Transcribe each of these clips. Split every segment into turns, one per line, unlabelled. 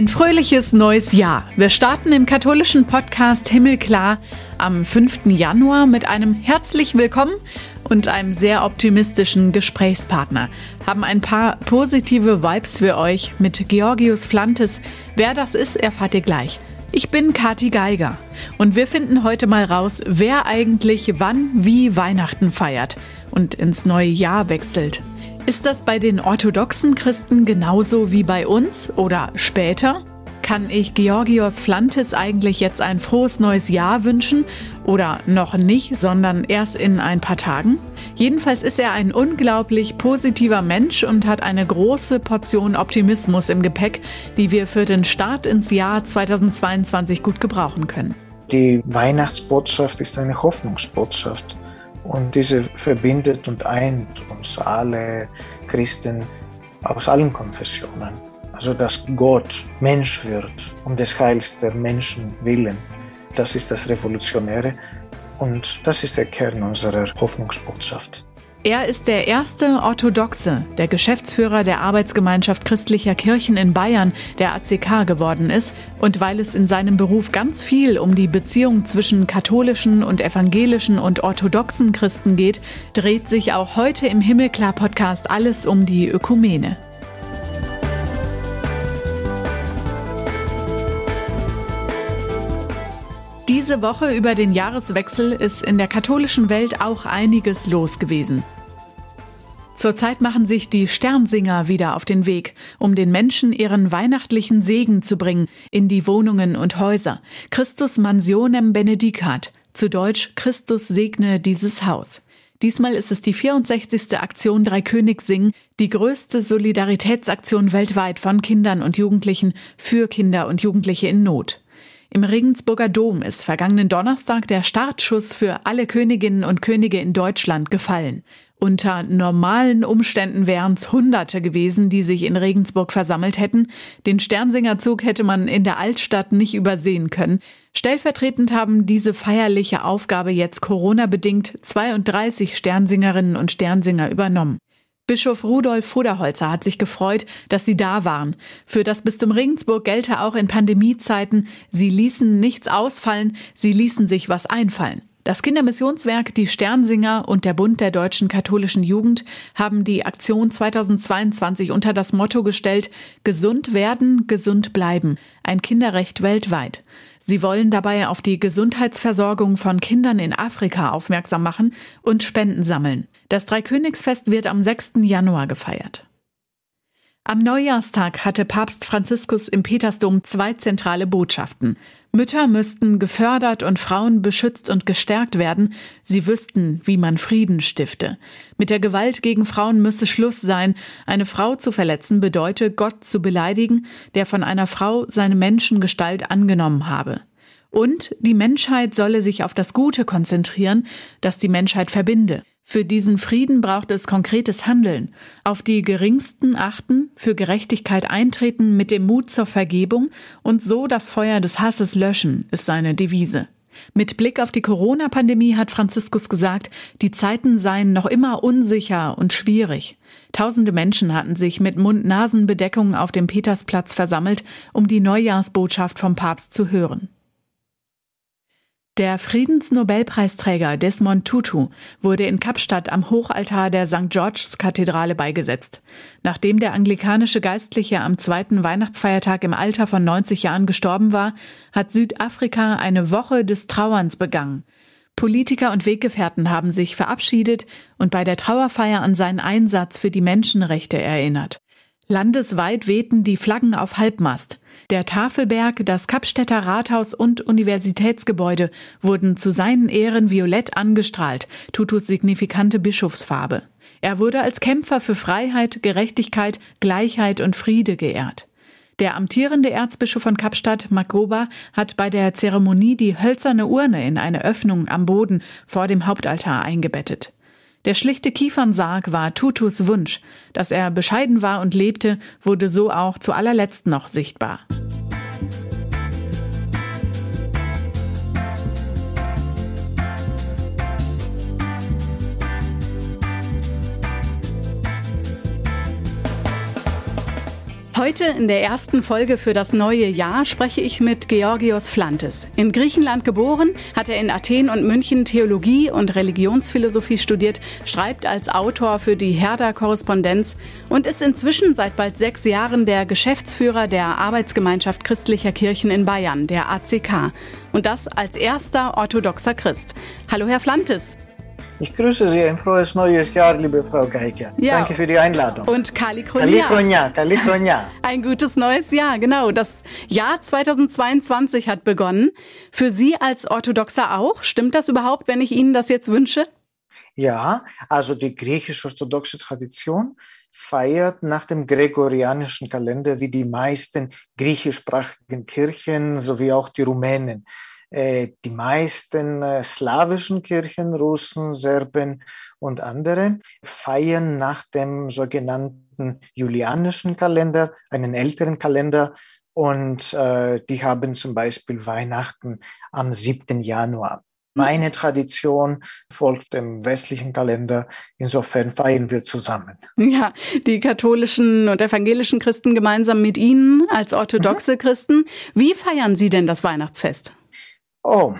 Ein fröhliches neues Jahr. Wir starten im katholischen Podcast Himmelklar am 5. Januar mit einem herzlich willkommen und einem sehr optimistischen Gesprächspartner. Haben ein paar positive Vibes für euch mit Georgius Flantes. Wer das ist, erfahrt ihr gleich. Ich bin Kati Geiger und wir finden heute mal raus, wer eigentlich wann wie Weihnachten feiert und ins neue Jahr wechselt. Ist das bei den orthodoxen Christen genauso wie bei uns oder später? Kann ich Georgios Flantes eigentlich jetzt ein frohes neues Jahr wünschen oder noch nicht, sondern erst in ein paar Tagen? Jedenfalls ist er ein unglaublich positiver Mensch und hat eine große Portion Optimismus im Gepäck, die wir für den Start ins Jahr 2022 gut gebrauchen können.
Die Weihnachtsbotschaft ist eine Hoffnungsbotschaft und diese verbindet und eint uns alle Christen aus allen Konfessionen. Also dass Gott Mensch wird um des Heils der Menschen willen. Das ist das Revolutionäre und das ist der Kern unserer Hoffnungsbotschaft.
Er ist der erste Orthodoxe, der Geschäftsführer der Arbeitsgemeinschaft christlicher Kirchen in Bayern, der ACK geworden ist. Und weil es in seinem Beruf ganz viel um die Beziehung zwischen katholischen und evangelischen und orthodoxen Christen geht, dreht sich auch heute im Himmelklar-Podcast alles um die Ökumene. Diese Woche über den Jahreswechsel ist in der katholischen Welt auch einiges los gewesen. Zurzeit machen sich die Sternsinger wieder auf den Weg, um den Menschen ihren weihnachtlichen Segen zu bringen in die Wohnungen und Häuser. Christus mansionem benedicat, zu Deutsch Christus segne dieses Haus. Diesmal ist es die 64. Aktion Drei Königs singen, die größte Solidaritätsaktion weltweit von Kindern und Jugendlichen für Kinder und Jugendliche in Not. Im Regensburger Dom ist vergangenen Donnerstag der Startschuss für alle Königinnen und Könige in Deutschland gefallen. Unter normalen Umständen wären es Hunderte gewesen, die sich in Regensburg versammelt hätten. Den Sternsingerzug hätte man in der Altstadt nicht übersehen können. Stellvertretend haben diese feierliche Aufgabe jetzt Corona-bedingt 32 Sternsingerinnen und Sternsinger übernommen. Bischof Rudolf Fuderholzer hat sich gefreut, dass sie da waren. Für das Bistum Regensburg gelte auch in Pandemiezeiten, sie ließen nichts ausfallen, sie ließen sich was einfallen. Das Kindermissionswerk Die Sternsinger und der Bund der deutschen katholischen Jugend haben die Aktion 2022 unter das Motto gestellt Gesund werden, gesund bleiben. Ein Kinderrecht weltweit. Sie wollen dabei auf die Gesundheitsversorgung von Kindern in Afrika aufmerksam machen und Spenden sammeln. Das Dreikönigsfest wird am 6. Januar gefeiert. Am Neujahrstag hatte Papst Franziskus im Petersdom zwei zentrale Botschaften. Mütter müssten gefördert und Frauen beschützt und gestärkt werden. Sie wüssten, wie man Frieden stifte. Mit der Gewalt gegen Frauen müsse Schluss sein. Eine Frau zu verletzen bedeute, Gott zu beleidigen, der von einer Frau seine Menschengestalt angenommen habe. Und die Menschheit solle sich auf das Gute konzentrieren, das die Menschheit verbinde. Für diesen Frieden braucht es konkretes Handeln. Auf die Geringsten achten, für Gerechtigkeit eintreten mit dem Mut zur Vergebung und so das Feuer des Hasses löschen, ist seine Devise. Mit Blick auf die Corona-Pandemie hat Franziskus gesagt, die Zeiten seien noch immer unsicher und schwierig. Tausende Menschen hatten sich mit Mund-Nasen-Bedeckungen auf dem Petersplatz versammelt, um die Neujahrsbotschaft vom Papst zu hören. Der Friedensnobelpreisträger Desmond Tutu wurde in Kapstadt am Hochaltar der St. George's Kathedrale beigesetzt. Nachdem der anglikanische Geistliche am zweiten Weihnachtsfeiertag im Alter von 90 Jahren gestorben war, hat Südafrika eine Woche des Trauerns begangen. Politiker und Weggefährten haben sich verabschiedet und bei der Trauerfeier an seinen Einsatz für die Menschenrechte erinnert. Landesweit wehten die Flaggen auf Halbmast. Der Tafelberg, das Kapstädter Rathaus und Universitätsgebäude wurden zu seinen Ehren violett angestrahlt, Tutus signifikante Bischofsfarbe. Er wurde als Kämpfer für Freiheit, Gerechtigkeit, Gleichheit und Friede geehrt. Der amtierende Erzbischof von Kapstadt, Magoba, hat bei der Zeremonie die hölzerne Urne in eine Öffnung am Boden vor dem Hauptaltar eingebettet. Der schlichte Kiefernsarg war Tutus Wunsch. Dass er bescheiden war und lebte, wurde so auch zu allerletzt noch sichtbar. Heute in der ersten Folge für das neue Jahr spreche ich mit Georgios Flantes. In Griechenland geboren, hat er in Athen und München Theologie und Religionsphilosophie studiert, schreibt als Autor für die Herder-Korrespondenz und ist inzwischen seit bald sechs Jahren der Geschäftsführer der Arbeitsgemeinschaft christlicher Kirchen in Bayern, der ACK. Und das als erster orthodoxer Christ. Hallo, Herr Flantes.
Ich grüße Sie, ein frohes neues Jahr, liebe Frau Geike. Ja. Danke für die Einladung.
Und Kali Kronia.
Kali Kali Kronia.
Ein gutes neues Jahr, genau. Das Jahr 2022 hat begonnen. Für Sie als Orthodoxer auch? Stimmt das überhaupt, wenn ich Ihnen das jetzt wünsche?
Ja, also die griechisch-orthodoxe Tradition feiert nach dem gregorianischen Kalender wie die meisten griechischsprachigen Kirchen sowie auch die Rumänen. Äh, die meisten äh, slawischen Kirchen, Russen, Serben und andere, feiern nach dem sogenannten julianischen Kalender, einen älteren Kalender. Und äh, die haben zum Beispiel Weihnachten am 7. Januar. Meine Tradition folgt dem westlichen Kalender. Insofern feiern wir zusammen.
Ja, die katholischen und evangelischen Christen gemeinsam mit Ihnen als orthodoxe mhm. Christen. Wie feiern Sie denn das Weihnachtsfest?
Oh,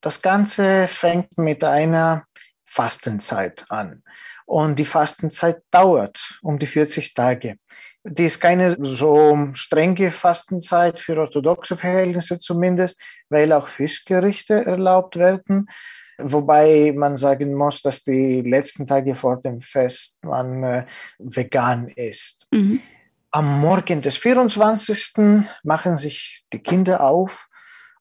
das Ganze fängt mit einer Fastenzeit an. Und die Fastenzeit dauert um die 40 Tage. Die ist keine so strenge Fastenzeit für orthodoxe Verhältnisse zumindest, weil auch Fischgerichte erlaubt werden. Wobei man sagen muss, dass die letzten Tage vor dem Fest man äh, vegan ist. Mhm. Am Morgen des 24. machen sich die Kinder auf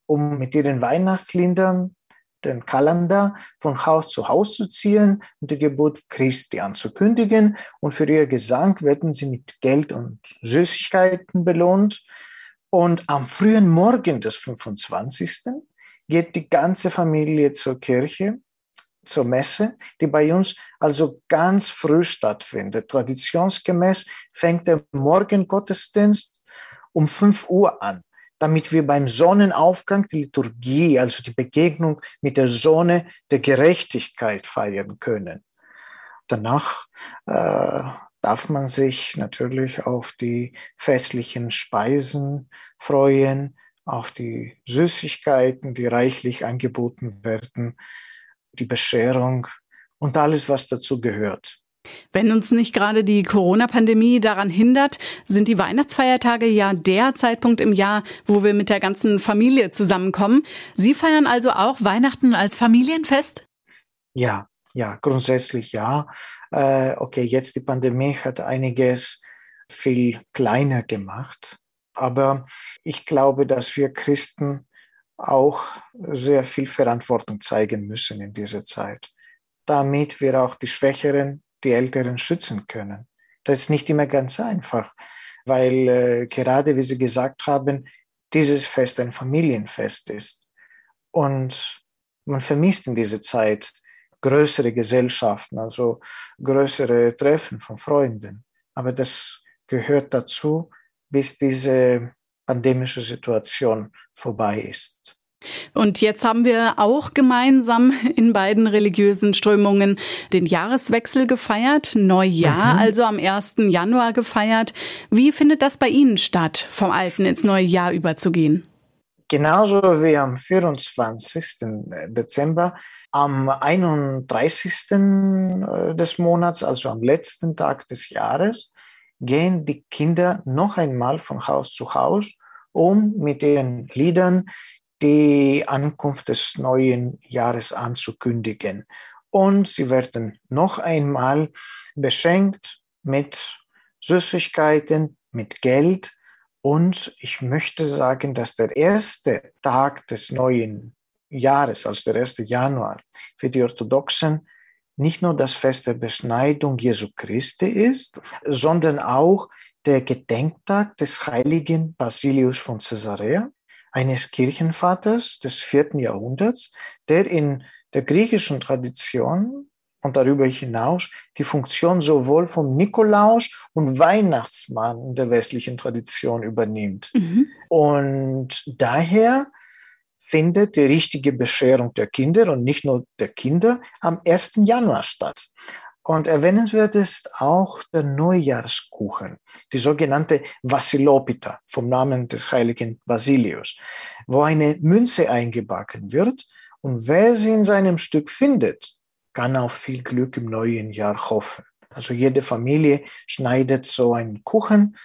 um mit ihren Weihnachtsliedern den Kalender von Haus zu Haus zu ziehen und die Geburt Christi anzukündigen. Und für ihr Gesang werden sie mit Geld und Süßigkeiten belohnt. Und am frühen Morgen des 25. geht die ganze Familie zur Kirche, zur Messe, die bei uns also ganz früh stattfindet. Traditionsgemäß fängt der Morgengottesdienst um 5 Uhr an damit wir beim Sonnenaufgang die Liturgie, also die Begegnung mit der Sonne der Gerechtigkeit feiern können. Danach äh, darf man sich natürlich auf die festlichen Speisen freuen, auf die Süßigkeiten, die reichlich angeboten werden, die Bescherung und alles, was dazu gehört.
Wenn uns nicht gerade die Corona-Pandemie daran hindert, sind die Weihnachtsfeiertage ja der Zeitpunkt im Jahr, wo wir mit der ganzen Familie zusammenkommen. Sie feiern also auch Weihnachten als Familienfest?
Ja, ja, grundsätzlich ja. Äh, okay, jetzt die Pandemie hat einiges viel kleiner gemacht. Aber ich glaube, dass wir Christen auch sehr viel Verantwortung zeigen müssen in dieser Zeit, damit wir auch die Schwächeren die Älteren schützen können. Das ist nicht immer ganz einfach, weil äh, gerade wie Sie gesagt haben, dieses Fest ein Familienfest ist. Und man vermisst in dieser Zeit größere Gesellschaften, also größere Treffen von Freunden. Aber das gehört dazu, bis diese pandemische Situation vorbei ist.
Und jetzt haben wir auch gemeinsam in beiden religiösen Strömungen den Jahreswechsel gefeiert, Neujahr, mhm. also am 1. Januar gefeiert. Wie findet das bei Ihnen statt, vom alten ins neue Jahr überzugehen?
Genauso wie am 24. Dezember, am 31. Äh, des Monats, also am letzten Tag des Jahres, gehen die Kinder noch einmal von Haus zu Haus, um mit ihren Liedern die Ankunft des neuen Jahres anzukündigen. Und sie werden noch einmal beschenkt mit Süßigkeiten, mit Geld. Und ich möchte sagen, dass der erste Tag des neuen Jahres, also der 1. Januar, für die Orthodoxen nicht nur das Fest der Beschneidung Jesu Christi ist, sondern auch der Gedenktag des heiligen Basilius von Caesarea, eines Kirchenvaters des vierten Jahrhunderts, der in der griechischen Tradition und darüber hinaus die Funktion sowohl vom Nikolaus und Weihnachtsmann der westlichen Tradition übernimmt. Mhm. Und daher findet die richtige Bescherung der Kinder und nicht nur der Kinder am 1. Januar statt. Und erwähnenswert ist auch der Neujahrskuchen, die sogenannte Vasilopita vom Namen des heiligen Basilius, wo eine Münze eingebacken wird und wer sie in seinem Stück findet, kann auf viel Glück im neuen Jahr hoffen. Also jede Familie schneidet so einen Kuchen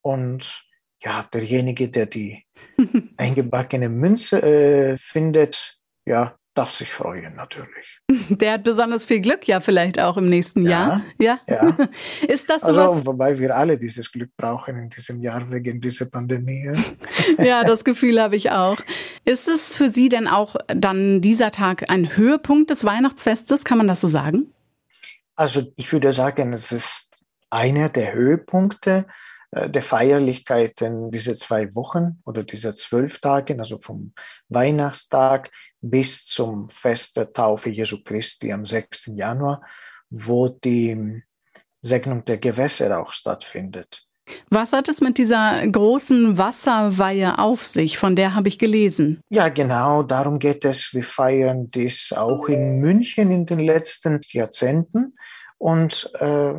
und ja, derjenige, der die eingebackene Münze äh, findet, ja, darf sich freuen natürlich.
Der hat besonders viel Glück ja vielleicht auch im nächsten
ja,
Jahr.
Ja. ja.
Ist das
so
also,
wobei wir alle dieses Glück brauchen in diesem Jahr wegen dieser Pandemie.
ja, das Gefühl habe ich auch. Ist es für Sie denn auch dann dieser Tag ein Höhepunkt des Weihnachtsfestes? Kann man das so sagen?
Also ich würde sagen, es ist einer der Höhepunkte der Feierlichkeiten diese zwei Wochen oder diese zwölf Tage, also vom Weihnachtstag bis zum Fest der Taufe Jesu Christi am 6. Januar, wo die Segnung der Gewässer auch stattfindet.
Was hat es mit dieser großen Wasserweihe auf sich? Von der habe ich gelesen.
Ja, genau, darum geht es. Wir feiern dies auch in München in den letzten Jahrzehnten. Und äh,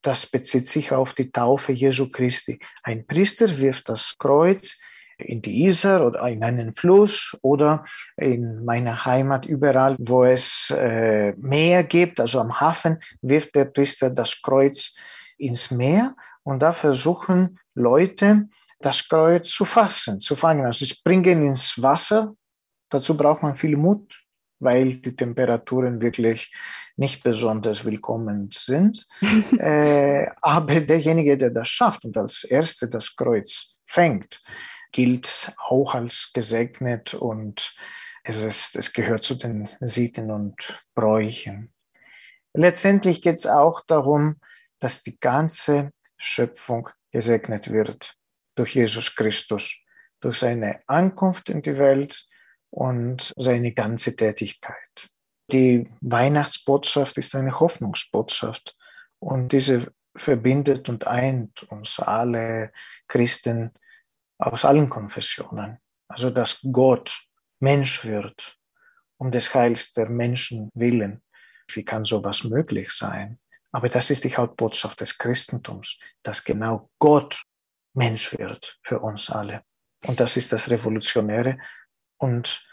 das bezieht sich auf die Taufe Jesu Christi. Ein Priester wirft das Kreuz in die Isar oder in einen Fluss oder in meiner Heimat überall, wo es äh, Meer gibt, also am Hafen, wirft der Priester das Kreuz ins Meer und da versuchen Leute, das Kreuz zu fassen, zu fangen. Also sie springen ins Wasser. Dazu braucht man viel Mut, weil die Temperaturen wirklich nicht besonders willkommen sind. äh, aber derjenige, der das schafft und als Erster das Kreuz fängt, gilt auch als gesegnet und es, ist, es gehört zu den Sitten und Bräuchen. Letztendlich geht es auch darum, dass die ganze Schöpfung gesegnet wird durch Jesus Christus, durch seine Ankunft in die Welt und seine ganze Tätigkeit. Die Weihnachtsbotschaft ist eine Hoffnungsbotschaft und diese verbindet und eint uns alle Christen aus allen Konfessionen. Also dass Gott Mensch wird um des Heils der Menschen willen. Wie kann sowas möglich sein? Aber das ist die Hauptbotschaft des Christentums, dass genau Gott Mensch wird für uns alle. Und das ist das Revolutionäre und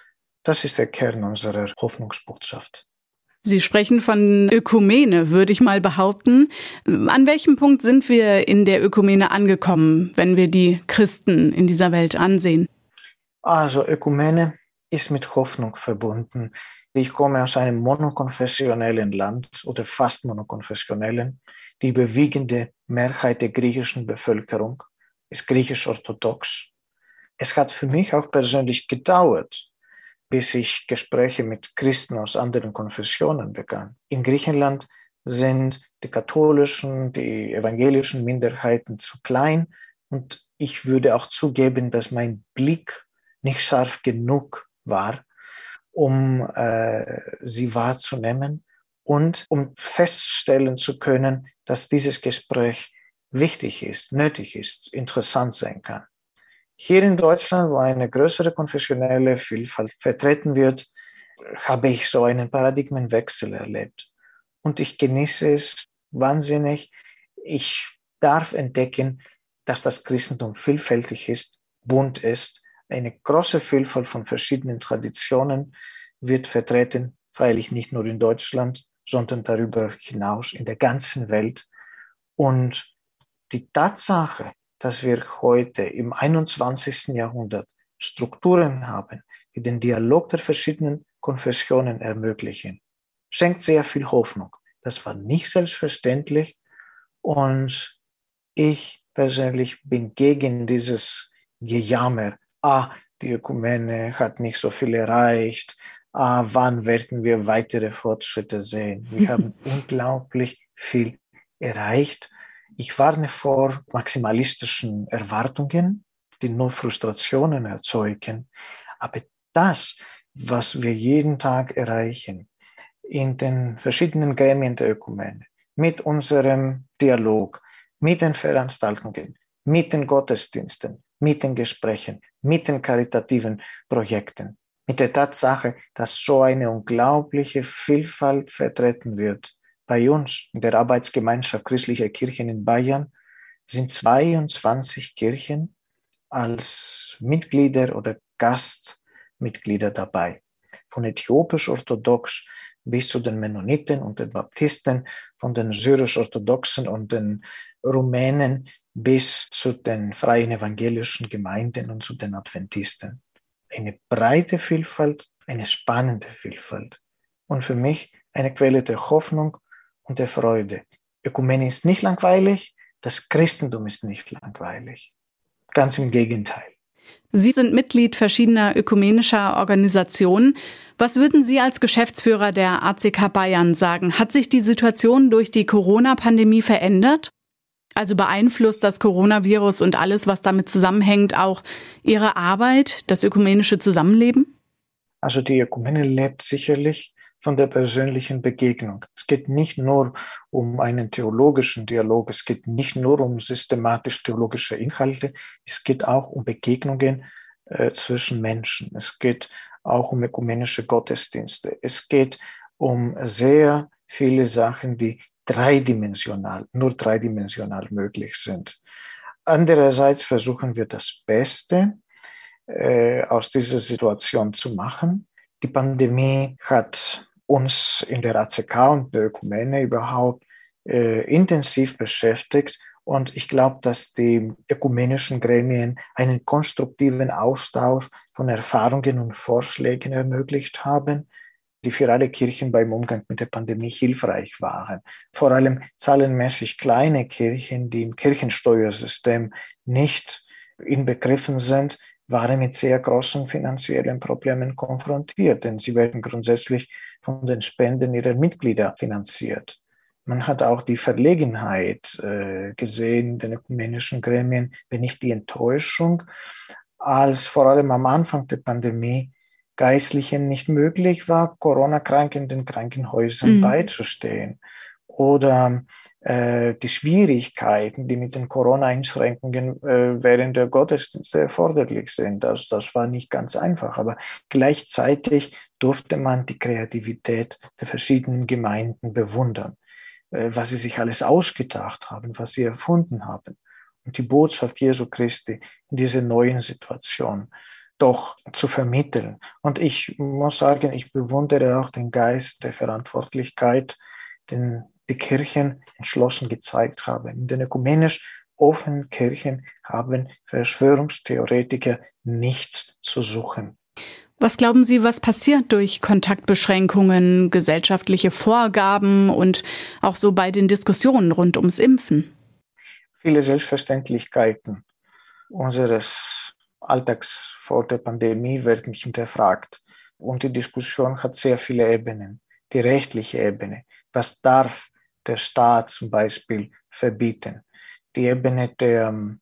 das ist der Kern unserer Hoffnungsbotschaft.
Sie sprechen von Ökumene, würde ich mal behaupten. An welchem Punkt sind wir in der Ökumene angekommen, wenn wir die Christen in dieser Welt ansehen?
Also Ökumene ist mit Hoffnung verbunden. Ich komme aus einem monokonfessionellen Land oder fast monokonfessionellen. Die überwiegende Mehrheit der griechischen Bevölkerung ist griechisch-orthodox. Es hat für mich auch persönlich gedauert, bis ich Gespräche mit Christen aus anderen Konfessionen begann. In Griechenland sind die katholischen, die evangelischen Minderheiten zu klein und ich würde auch zugeben, dass mein Blick nicht scharf genug war, um äh, sie wahrzunehmen und um feststellen zu können, dass dieses Gespräch wichtig ist, nötig ist, interessant sein kann. Hier in Deutschland, wo eine größere konfessionelle Vielfalt vertreten wird, habe ich so einen Paradigmenwechsel erlebt. Und ich genieße es wahnsinnig. Ich darf entdecken, dass das Christentum vielfältig ist, bunt ist. Eine große Vielfalt von verschiedenen Traditionen wird vertreten, freilich nicht nur in Deutschland, sondern darüber hinaus in der ganzen Welt. Und die Tatsache, dass wir heute im 21. Jahrhundert Strukturen haben, die den Dialog der verschiedenen Konfessionen ermöglichen, schenkt sehr viel Hoffnung. Das war nicht selbstverständlich und ich persönlich bin gegen dieses Gejammer. Ah, die Ökumene hat nicht so viel erreicht. Ah, wann werden wir weitere Fortschritte sehen? Wir haben unglaublich viel erreicht ich warne vor maximalistischen Erwartungen, die nur Frustrationen erzeugen. Aber das, was wir jeden Tag erreichen, in den verschiedenen Gremien der Ökumene, mit unserem Dialog, mit den Veranstaltungen, mit den Gottesdiensten, mit den Gesprächen, mit den karitativen Projekten, mit der Tatsache, dass so eine unglaubliche Vielfalt vertreten wird, Bei uns in der Arbeitsgemeinschaft christlicher Kirchen in Bayern sind 22 Kirchen als Mitglieder oder Gastmitglieder dabei. Von äthiopisch-orthodox bis zu den Mennoniten und den Baptisten, von den syrisch-orthodoxen und den Rumänen bis zu den freien evangelischen Gemeinden und zu den Adventisten. Eine breite Vielfalt, eine spannende Vielfalt. Und für mich eine Quelle der Hoffnung und der Freude. Ökumene ist nicht langweilig, das Christentum ist nicht langweilig. Ganz im Gegenteil.
Sie sind Mitglied verschiedener ökumenischer Organisationen. Was würden Sie als Geschäftsführer der ACK Bayern sagen? Hat sich die Situation durch die Corona-Pandemie verändert? Also beeinflusst das Coronavirus und alles, was damit zusammenhängt, auch Ihre Arbeit, das ökumenische Zusammenleben?
Also die Ökumene lebt sicherlich von der persönlichen Begegnung. Es geht nicht nur um einen theologischen Dialog, es geht nicht nur um systematisch-theologische Inhalte, es geht auch um Begegnungen äh, zwischen Menschen. Es geht auch um ökumenische Gottesdienste. Es geht um sehr viele Sachen, die dreidimensional, nur dreidimensional möglich sind. Andererseits versuchen wir das Beste äh, aus dieser Situation zu machen. Die Pandemie hat uns in der ACK und der Ökumene überhaupt äh, intensiv beschäftigt. Und ich glaube, dass die ökumenischen Gremien einen konstruktiven Austausch von Erfahrungen und Vorschlägen ermöglicht haben, die für alle Kirchen beim Umgang mit der Pandemie hilfreich waren. Vor allem zahlenmäßig kleine Kirchen, die im Kirchensteuersystem nicht inbegriffen sind, waren mit sehr großen finanziellen Problemen konfrontiert, denn sie werden grundsätzlich von den Spenden ihrer Mitglieder finanziert. Man hat auch die Verlegenheit äh, gesehen, den ökumenischen Gremien, wenn nicht die Enttäuschung, als vor allem am Anfang der Pandemie Geistlichen nicht möglich war, Corona-Kranken in den Krankenhäusern mhm. beizustehen. Oder äh, die Schwierigkeiten, die mit den Corona-Einschränkungen äh, während der Gottesdienste erforderlich sind. Das, das war nicht ganz einfach, aber gleichzeitig durfte man die Kreativität der verschiedenen Gemeinden bewundern, äh, was sie sich alles ausgedacht haben, was sie erfunden haben. Und die Botschaft Jesu Christi in dieser neuen Situation doch zu vermitteln. Und ich muss sagen, ich bewundere auch den Geist der Verantwortlichkeit, den die Kirchen entschlossen gezeigt haben. In den ökumenisch offenen Kirchen haben Verschwörungstheoretiker nichts zu suchen.
Was glauben Sie, was passiert durch Kontaktbeschränkungen, gesellschaftliche Vorgaben und auch so bei den Diskussionen rund ums Impfen?
Viele Selbstverständlichkeiten unseres Alltags vor der Pandemie werden hinterfragt. Und die Diskussion hat sehr viele Ebenen. Die rechtliche Ebene. Was darf der Staat zum Beispiel verbieten. Die Ebene der ähm,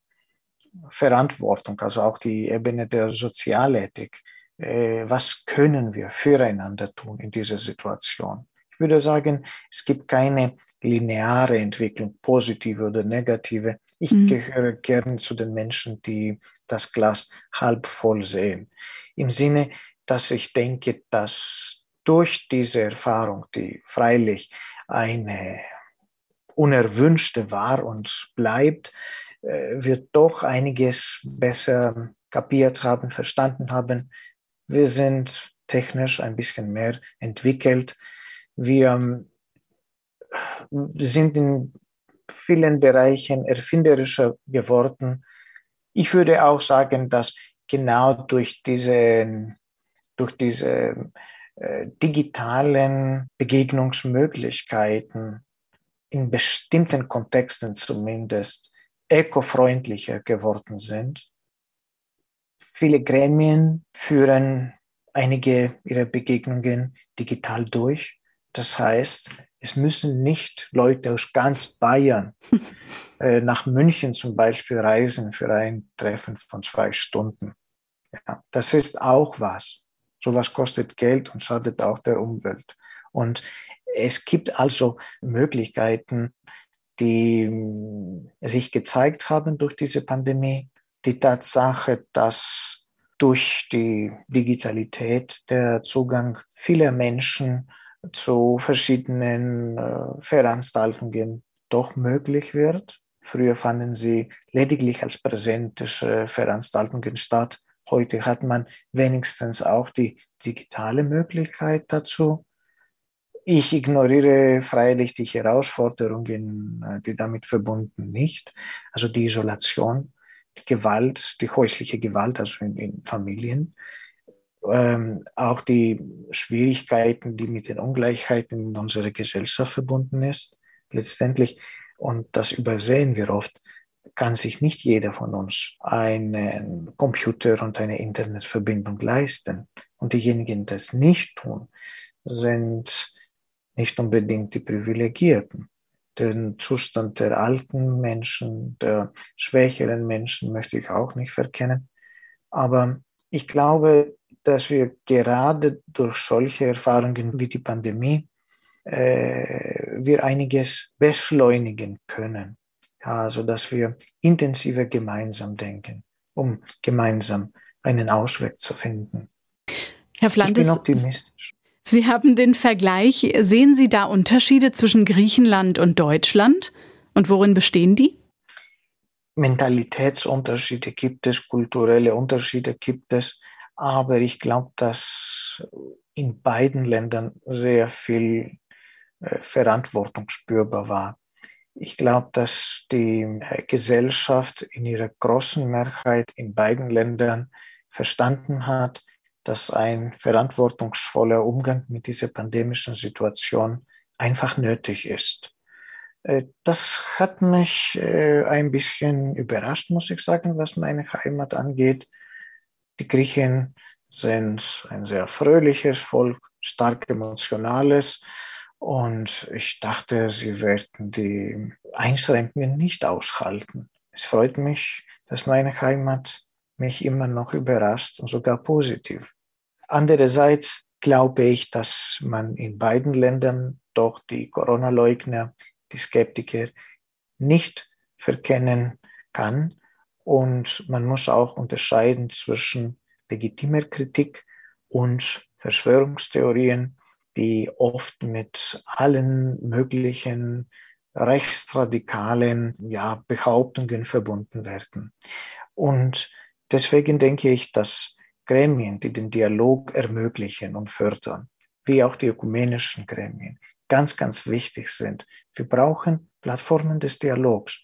Verantwortung, also auch die Ebene der Sozialethik. Äh, was können wir füreinander tun in dieser Situation? Ich würde sagen, es gibt keine lineare Entwicklung, positive oder negative. Ich mhm. gehöre gerne zu den Menschen, die das Glas halb voll sehen. Im Sinne, dass ich denke, dass durch diese Erfahrung, die freilich eine unerwünschte war und bleibt, äh, wird doch einiges besser kapiert haben, verstanden haben. Wir sind technisch ein bisschen mehr entwickelt. Wir ähm, sind in vielen Bereichen erfinderischer geworden. Ich würde auch sagen, dass genau durch diese, durch diese äh, digitalen Begegnungsmöglichkeiten in bestimmten Kontexten zumindest ökofreundlicher geworden sind. Viele Gremien führen einige ihrer Begegnungen digital durch. Das heißt, es müssen nicht Leute aus ganz Bayern äh, nach München zum Beispiel reisen für ein Treffen von zwei Stunden. Ja, das ist auch was. Sowas kostet Geld und schadet auch der Umwelt. Und es gibt also Möglichkeiten, die hm, sich gezeigt haben durch diese Pandemie. Die Tatsache, dass durch die Digitalität der Zugang vieler Menschen zu verschiedenen äh, Veranstaltungen doch möglich wird. Früher fanden sie lediglich als präsentische Veranstaltungen statt. Heute hat man wenigstens auch die digitale Möglichkeit dazu. Ich ignoriere freilich die Herausforderungen, äh, die damit verbunden nicht. Also die Isolation, die Gewalt, die häusliche Gewalt, also in, in Familien. Ähm, auch die Schwierigkeiten, die mit den Ungleichheiten in unserer Gesellschaft verbunden ist. Letztendlich, und das übersehen wir oft, kann sich nicht jeder von uns einen Computer und eine Internetverbindung leisten. Und diejenigen, die das nicht tun, sind nicht unbedingt die Privilegierten. Den Zustand der alten Menschen, der schwächeren Menschen möchte ich auch nicht verkennen. Aber ich glaube, dass wir gerade durch solche Erfahrungen wie die Pandemie äh, wir einiges beschleunigen können. Ja, also dass wir intensiver gemeinsam denken, um gemeinsam einen Ausweg zu finden.
Herr Flandes, ich bin optimistisch. Sie haben den Vergleich. Sehen Sie da Unterschiede zwischen Griechenland und Deutschland? Und worin bestehen die?
Mentalitätsunterschiede gibt es, kulturelle Unterschiede gibt es, aber ich glaube, dass in beiden Ländern sehr viel äh, Verantwortung spürbar war. Ich glaube, dass die äh, Gesellschaft in ihrer großen Mehrheit in beiden Ländern verstanden hat, dass ein verantwortungsvoller Umgang mit dieser pandemischen Situation einfach nötig ist. Äh, das hat mich äh, ein bisschen überrascht, muss ich sagen, was meine Heimat angeht. Die Griechen sind ein sehr fröhliches Volk, stark emotionales. Und ich dachte, sie werden die Einschränkungen nicht aushalten. Es freut mich, dass meine Heimat mich immer noch überrascht und sogar positiv. Andererseits glaube ich, dass man in beiden Ländern doch die Corona-Leugner, die Skeptiker nicht verkennen kann. Und man muss auch unterscheiden zwischen legitimer Kritik und Verschwörungstheorien, die oft mit allen möglichen rechtsradikalen ja, Behauptungen verbunden werden. Und deswegen denke ich, dass Gremien, die den Dialog ermöglichen und fördern, wie auch die ökumenischen Gremien, ganz, ganz wichtig sind. Wir brauchen Plattformen des Dialogs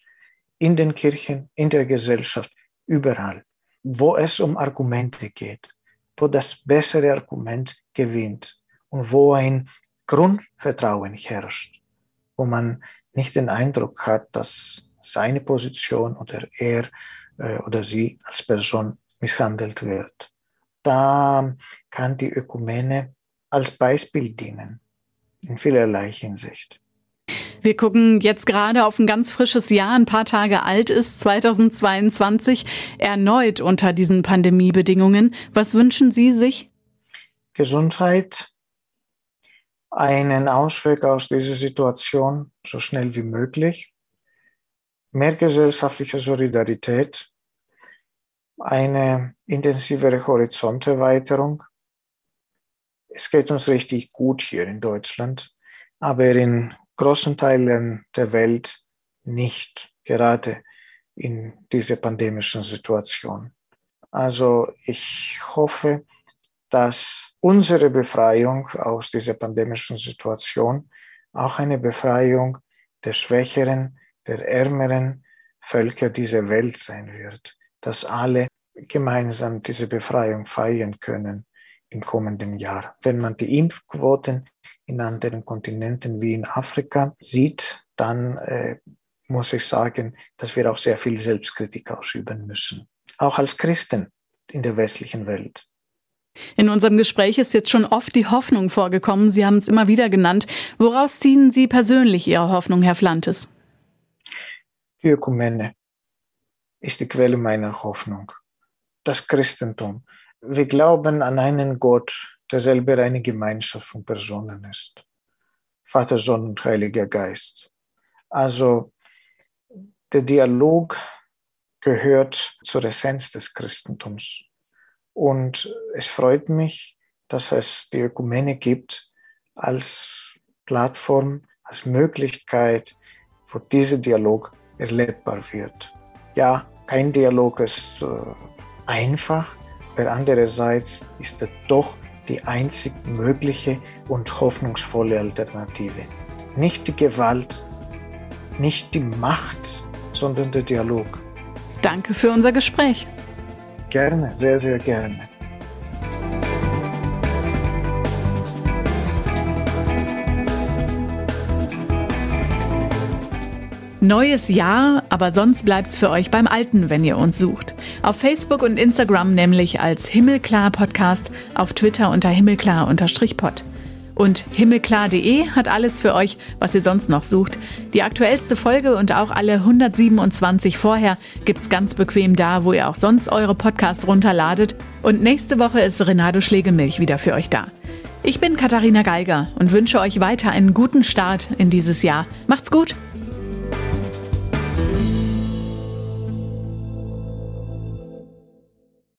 in den Kirchen, in der Gesellschaft, überall, wo es um Argumente geht, wo das bessere Argument gewinnt und wo ein Grundvertrauen herrscht, wo man nicht den Eindruck hat, dass seine Position oder er oder sie als Person misshandelt wird. Da kann die Ökumene als Beispiel dienen, in vielerlei Hinsicht.
Wir gucken jetzt gerade auf ein ganz frisches Jahr, ein paar Tage alt ist, 2022, erneut unter diesen Pandemiebedingungen. Was wünschen Sie sich?
Gesundheit, einen Ausweg aus dieser Situation so schnell wie möglich, mehr gesellschaftliche Solidarität, eine intensivere Horizonterweiterung. Es geht uns richtig gut hier in Deutschland, aber in großen Teilen der Welt nicht, gerade in dieser pandemischen Situation. Also ich hoffe, dass unsere Befreiung aus dieser pandemischen Situation auch eine Befreiung der schwächeren, der ärmeren Völker dieser Welt sein wird dass alle gemeinsam diese Befreiung feiern können im kommenden Jahr. Wenn man die Impfquoten in anderen Kontinenten wie in Afrika sieht, dann äh, muss ich sagen, dass wir auch sehr viel Selbstkritik ausüben müssen. Auch als Christen in der westlichen Welt.
In unserem Gespräch ist jetzt schon oft die Hoffnung vorgekommen. Sie haben es immer wieder genannt. Woraus ziehen Sie persönlich Ihre Hoffnung, Herr Flantes?
Die Ökumene, ist die Quelle meiner Hoffnung. Das Christentum. Wir glauben an einen Gott, der selber eine Gemeinschaft von Personen ist. Vater, Sohn und Heiliger Geist. Also der Dialog gehört zur Essenz des Christentums. Und es freut mich, dass es die Ökumene gibt als Plattform, als Möglichkeit, wo dieser Dialog erlebbar wird. Ja, kein Dialog ist äh, einfach, aber andererseits ist er doch die einzig mögliche und hoffnungsvolle Alternative. Nicht die Gewalt, nicht die Macht, sondern der Dialog.
Danke für unser Gespräch.
Gerne, sehr, sehr gerne.
Neues Jahr, aber sonst bleibt's für euch beim Alten, wenn ihr uns sucht. Auf Facebook und Instagram nämlich als Himmelklar Podcast, auf Twitter unter Himmelklar-Pod. Und himmelklar.de hat alles für euch, was ihr sonst noch sucht. Die aktuellste Folge und auch alle 127 vorher gibt's ganz bequem da, wo ihr auch sonst eure Podcasts runterladet. Und nächste Woche ist Renato Schlegelmilch wieder für euch da. Ich bin Katharina Geiger und wünsche euch weiter einen guten Start in dieses Jahr. Macht's gut!